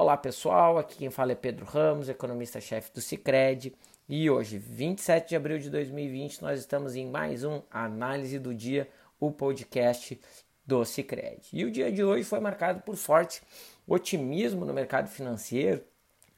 Olá pessoal, aqui quem fala é Pedro Ramos, economista-chefe do Cicred. E hoje, 27 de abril de 2020, nós estamos em mais um Análise do Dia, o podcast do Cicred. E o dia de hoje foi marcado por forte otimismo no mercado financeiro,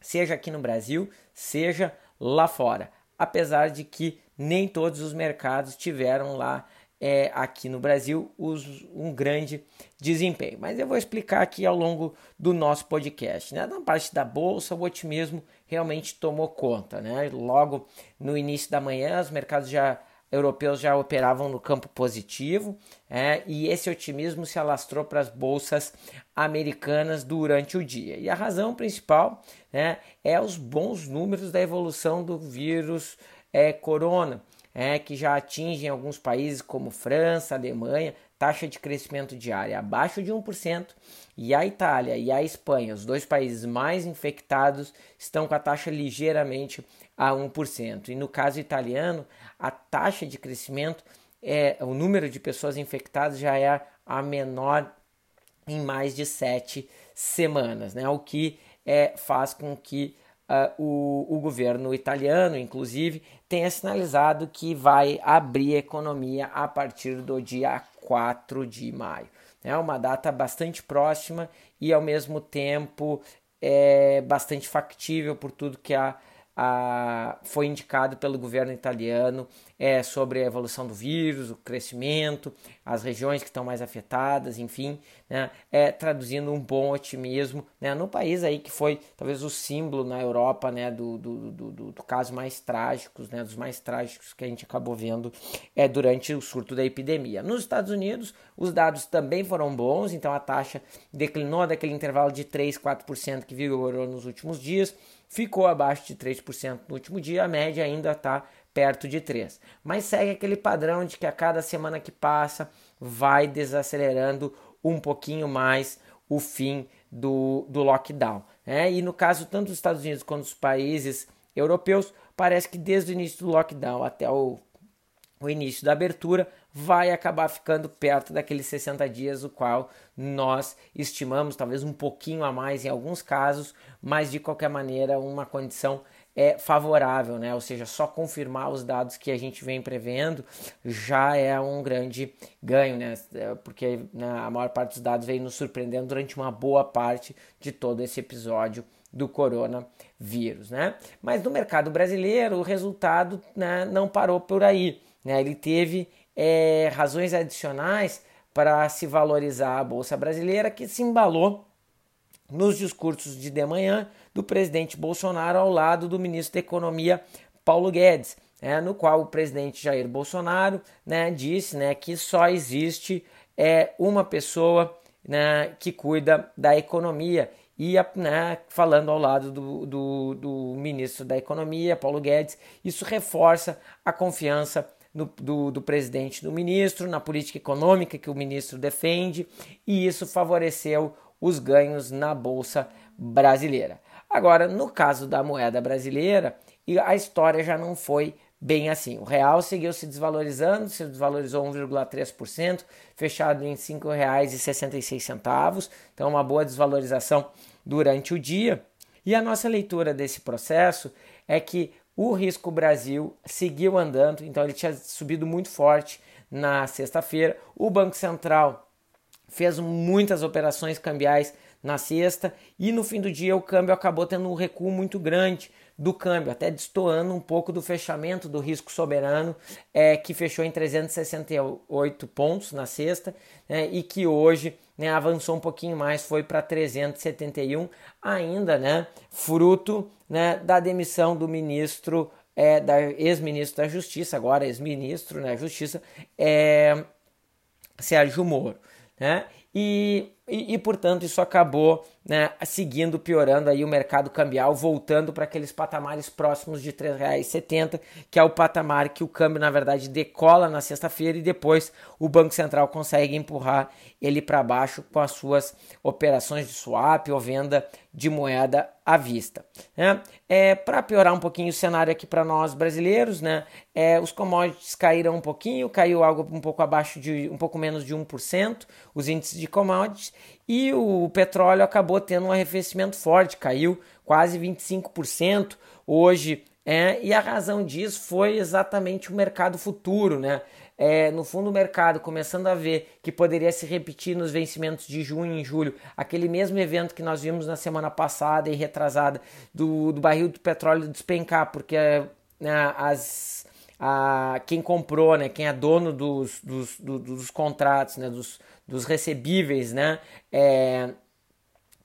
seja aqui no Brasil, seja lá fora. Apesar de que nem todos os mercados tiveram lá é, aqui no Brasil os, um grande desempenho. Mas eu vou explicar aqui ao longo do nosso podcast. Né? Na parte da bolsa, o otimismo realmente tomou conta. Né? Logo no início da manhã, os mercados já europeus já operavam no campo positivo é, e esse otimismo se alastrou para as bolsas americanas durante o dia. E a razão principal né, é os bons números da evolução do vírus é, corona é, que já atingem alguns países como França, Alemanha, taxa de crescimento diária abaixo de 1%, e a Itália e a Espanha, os dois países mais infectados, estão com a taxa ligeiramente a 1%. E no caso italiano, a taxa de crescimento, é, o número de pessoas infectadas já é a menor em mais de sete semanas, né? o que é, faz com que uh, o, o governo italiano, inclusive, tenha sinalizado que vai abrir a economia a partir do dia 4 de maio. É uma data bastante próxima e, ao mesmo tempo, é bastante factível por tudo que a a, foi indicado pelo governo italiano é, sobre a evolução do vírus, o crescimento, as regiões que estão mais afetadas, enfim, né, é, traduzindo um bom otimismo né, no país aí que foi talvez o símbolo na Europa né, do, do, do, do, do caso mais trágicos, né, dos mais trágicos que a gente acabou vendo é, durante o surto da epidemia. Nos Estados Unidos, os dados também foram bons, então a taxa declinou daquele intervalo de 3, 4% que vigorou nos últimos dias ficou abaixo de 3% no último dia, a média ainda está perto de 3%. Mas segue aquele padrão de que a cada semana que passa vai desacelerando um pouquinho mais o fim do, do lockdown. Né? E no caso tanto dos Estados Unidos quanto dos países europeus, parece que desde o início do lockdown até o, o início da abertura vai acabar ficando perto daqueles 60 dias, o qual nós estimamos talvez um pouquinho a mais em alguns casos, mas de qualquer maneira uma condição é favorável, né? Ou seja, só confirmar os dados que a gente vem prevendo já é um grande ganho, né? Porque né, a maior parte dos dados veio nos surpreendendo durante uma boa parte de todo esse episódio do coronavírus, né? Mas no mercado brasileiro o resultado né, não parou por aí, né? Ele teve é, razões adicionais para se valorizar a Bolsa Brasileira, que se embalou nos discursos de de manhã do presidente Bolsonaro ao lado do ministro da Economia Paulo Guedes, é, no qual o presidente Jair Bolsonaro né, disse né, que só existe é, uma pessoa né, que cuida da economia e né, falando ao lado do, do, do ministro da Economia, Paulo Guedes, isso reforça a confiança no, do, do presidente do ministro, na política econômica que o ministro defende, e isso favoreceu os ganhos na Bolsa Brasileira. Agora, no caso da moeda brasileira, a história já não foi bem assim. O real seguiu se desvalorizando, se desvalorizou 1,3%, fechado em R$ 5,66. Então, uma boa desvalorização durante o dia. E a nossa leitura desse processo é que o risco Brasil seguiu andando, então ele tinha subido muito forte na sexta-feira. O Banco Central fez muitas operações cambiais na sexta e no fim do dia o câmbio acabou tendo um recuo muito grande do câmbio, até destoando um pouco do fechamento do risco soberano, é, que fechou em 368 pontos na sexta né, e que hoje né, avançou um pouquinho mais, foi para 371, ainda né, fruto né, da demissão do ministro, é, da ex-ministro da Justiça, agora ex-ministro da né, Justiça, é, Sérgio Moro. Né? E, e, e, portanto isso acabou né, seguindo piorando aí o mercado cambial, voltando para aqueles patamares próximos de R$ 3,70, que é o patamar que o câmbio na verdade decola na sexta-feira e depois o Banco Central consegue empurrar ele para baixo com as suas operações de swap ou venda de moeda à vista. Né? É, para piorar um pouquinho o cenário aqui para nós brasileiros, né, é, os commodities caíram um pouquinho, caiu algo um pouco abaixo de um pouco menos de 1%, os índices de commodities, e o petróleo acabou tendo um arrefecimento forte, caiu quase 25% hoje. É, e a razão disso foi exatamente o mercado futuro, né? É, no fundo, o mercado começando a ver que poderia se repetir nos vencimentos de junho e julho, aquele mesmo evento que nós vimos na semana passada e retrasada, do, do barril do petróleo despencar, porque né, as, a, quem comprou, né, quem é dono dos, dos, dos, dos contratos, né, dos, dos recebíveis, né, é,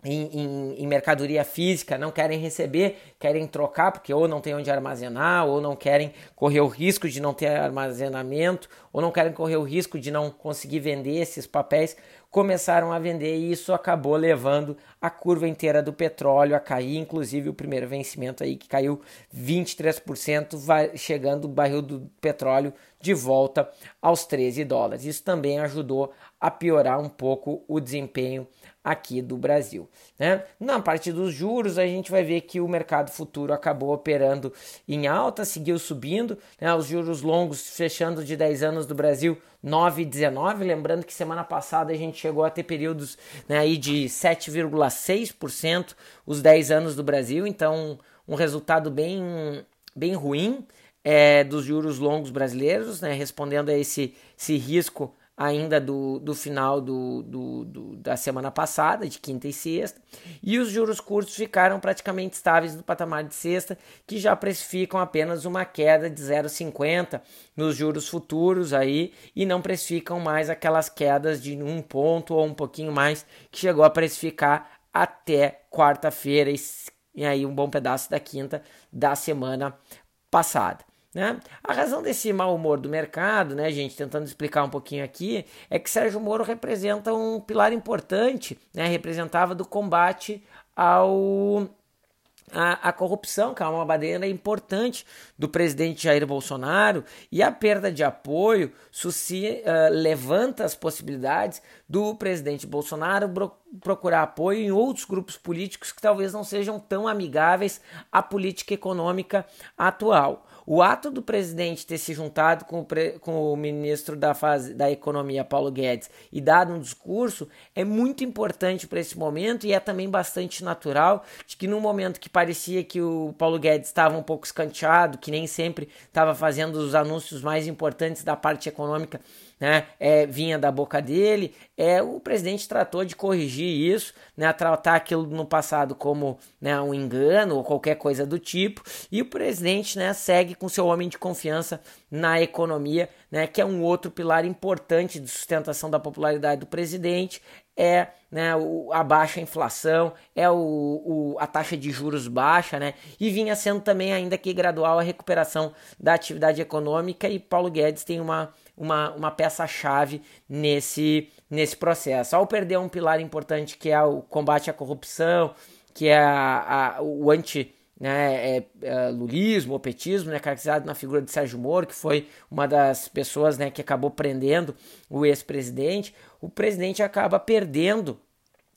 em, em, em, mercadoria física não querem receber, querem trocar porque ou não tem onde armazenar, ou não querem correr o risco de não ter armazenamento, ou não querem correr o risco de não conseguir vender esses papéis, começaram a vender e isso acabou levando a curva inteira do petróleo a cair, inclusive o primeiro vencimento aí que caiu 23%, vai chegando o barril do petróleo de volta aos 13 dólares. Isso também ajudou a piorar um pouco o desempenho aqui do Brasil. Né? Na parte dos juros, a gente vai ver que o mercado futuro acabou operando em alta, seguiu subindo, né? os juros longos fechando de 10 anos do Brasil 9,19. Lembrando que semana passada a gente chegou a ter períodos né, aí de 7,6% os 10 anos do Brasil, então um resultado bem, bem ruim. É, dos juros longos brasileiros, né, respondendo a esse, esse risco ainda do, do final do, do, do, da semana passada, de quinta e sexta, e os juros curtos ficaram praticamente estáveis no patamar de sexta, que já precificam apenas uma queda de 0,50 nos juros futuros aí, e não precificam mais aquelas quedas de um ponto ou um pouquinho mais, que chegou a precificar até quarta-feira e, e aí um bom pedaço da quinta da semana passada. Né? A razão desse mau humor do mercado, né, gente, tentando explicar um pouquinho aqui, é que Sérgio Moro representa um pilar importante, né, representava do combate ao a, a, corrupção, que é uma bandeira importante do presidente Jair Bolsonaro, e a perda de apoio suci, uh, levanta as possibilidades do presidente Bolsonaro procurar apoio em outros grupos políticos que talvez não sejam tão amigáveis à política econômica atual. O ato do presidente ter se juntado com o, pre, com o ministro da, da Economia, Paulo Guedes, e dado um discurso é muito importante para esse momento e é também bastante natural de que no momento que parecia que o Paulo Guedes estava um pouco escanteado, que nem sempre estava fazendo os anúncios mais importantes da parte econômica né, é, vinha da boca dele. É, o presidente tratou de corrigir isso, né, tratar aquilo no passado como né, um engano ou qualquer coisa do tipo. E o presidente né, segue com seu homem de confiança na economia, né, que é um outro pilar importante de sustentação da popularidade do presidente. É né, o, a baixa inflação, é o, o, a taxa de juros baixa, né, e vinha sendo também, ainda que gradual, a recuperação da atividade econômica. E Paulo Guedes tem uma uma, uma peça-chave nesse, nesse processo. Ao perder um pilar importante que é o combate à corrupção, que é a, a, o anti né, é, é, lulismo, o petismo, né, caracterizado na figura de Sérgio Moro, que foi uma das pessoas né, que acabou prendendo o ex-presidente, o presidente acaba perdendo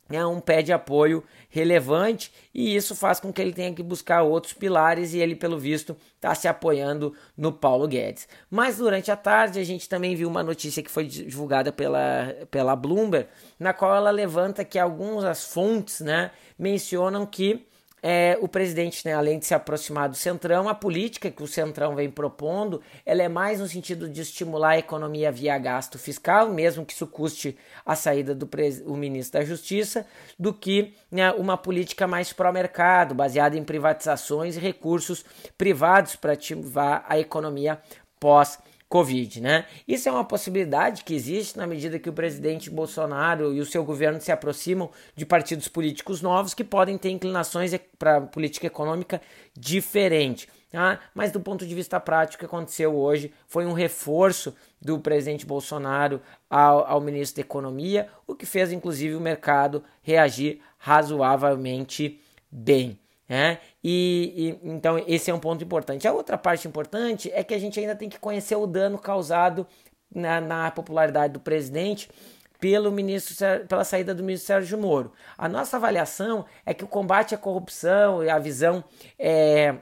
né, um pé de apoio relevante e isso faz com que ele tenha que buscar outros pilares e ele, pelo visto, está se apoiando no Paulo Guedes. Mas durante a tarde a gente também viu uma notícia que foi divulgada pela, pela Bloomberg, na qual ela levanta que algumas fontes né, mencionam que é, o presidente, né, além de se aproximar do Centrão, a política que o Centrão vem propondo, ela é mais no sentido de estimular a economia via gasto fiscal, mesmo que isso custe a saída do ministro da Justiça, do que né, uma política mais pró-mercado, baseada em privatizações e recursos privados para ativar a economia pós Covid, né? Isso é uma possibilidade que existe na medida que o presidente Bolsonaro e o seu governo se aproximam de partidos políticos novos que podem ter inclinações para política econômica diferente. Tá? Mas do ponto de vista prático, o que aconteceu hoje foi um reforço do presidente Bolsonaro ao, ao ministro da Economia, o que fez inclusive o mercado reagir razoavelmente bem. É, e, e, então esse é um ponto importante. A outra parte importante é que a gente ainda tem que conhecer o dano causado na, na popularidade do presidente pelo ministro, pela saída do ministro Sérgio Moro. A nossa avaliação é que o combate à corrupção e a visão é,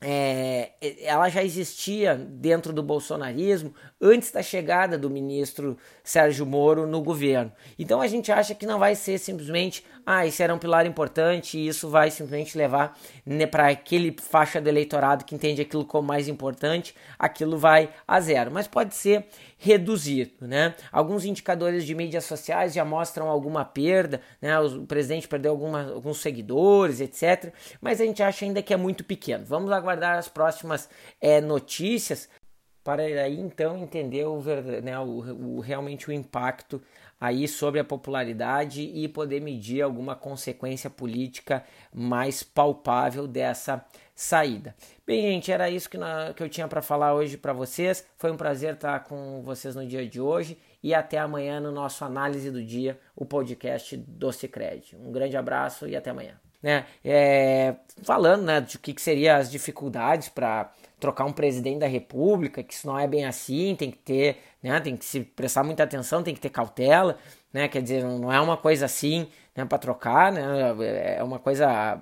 é, ela já existia dentro do bolsonarismo antes da chegada do ministro Sérgio Moro no governo. Então a gente acha que não vai ser simplesmente, ah, isso era um pilar importante e isso vai simplesmente levar né, para aquele faixa do eleitorado que entende aquilo como mais importante, aquilo vai a zero. Mas pode ser reduzido, né? Alguns indicadores de mídias sociais já mostram alguma perda, né? O presidente perdeu alguma, alguns seguidores, etc. Mas a gente acha ainda que é muito pequeno. Vamos aguardar as próximas é, notícias para aí então entender o, né, o, o, realmente o impacto aí sobre a popularidade e poder medir alguma consequência política mais palpável dessa saída. Bem, gente, era isso que, na, que eu tinha para falar hoje para vocês. Foi um prazer estar com vocês no dia de hoje e até amanhã no nosso análise do dia, o podcast do Cicred. Um grande abraço e até amanhã. Né? É, falando né, de o que, que seriam as dificuldades para trocar um presidente da república, que isso não é bem assim, tem que ter, né, tem que se prestar muita atenção, tem que ter cautela, né, quer dizer, não é uma coisa assim, né, para trocar, né, é uma coisa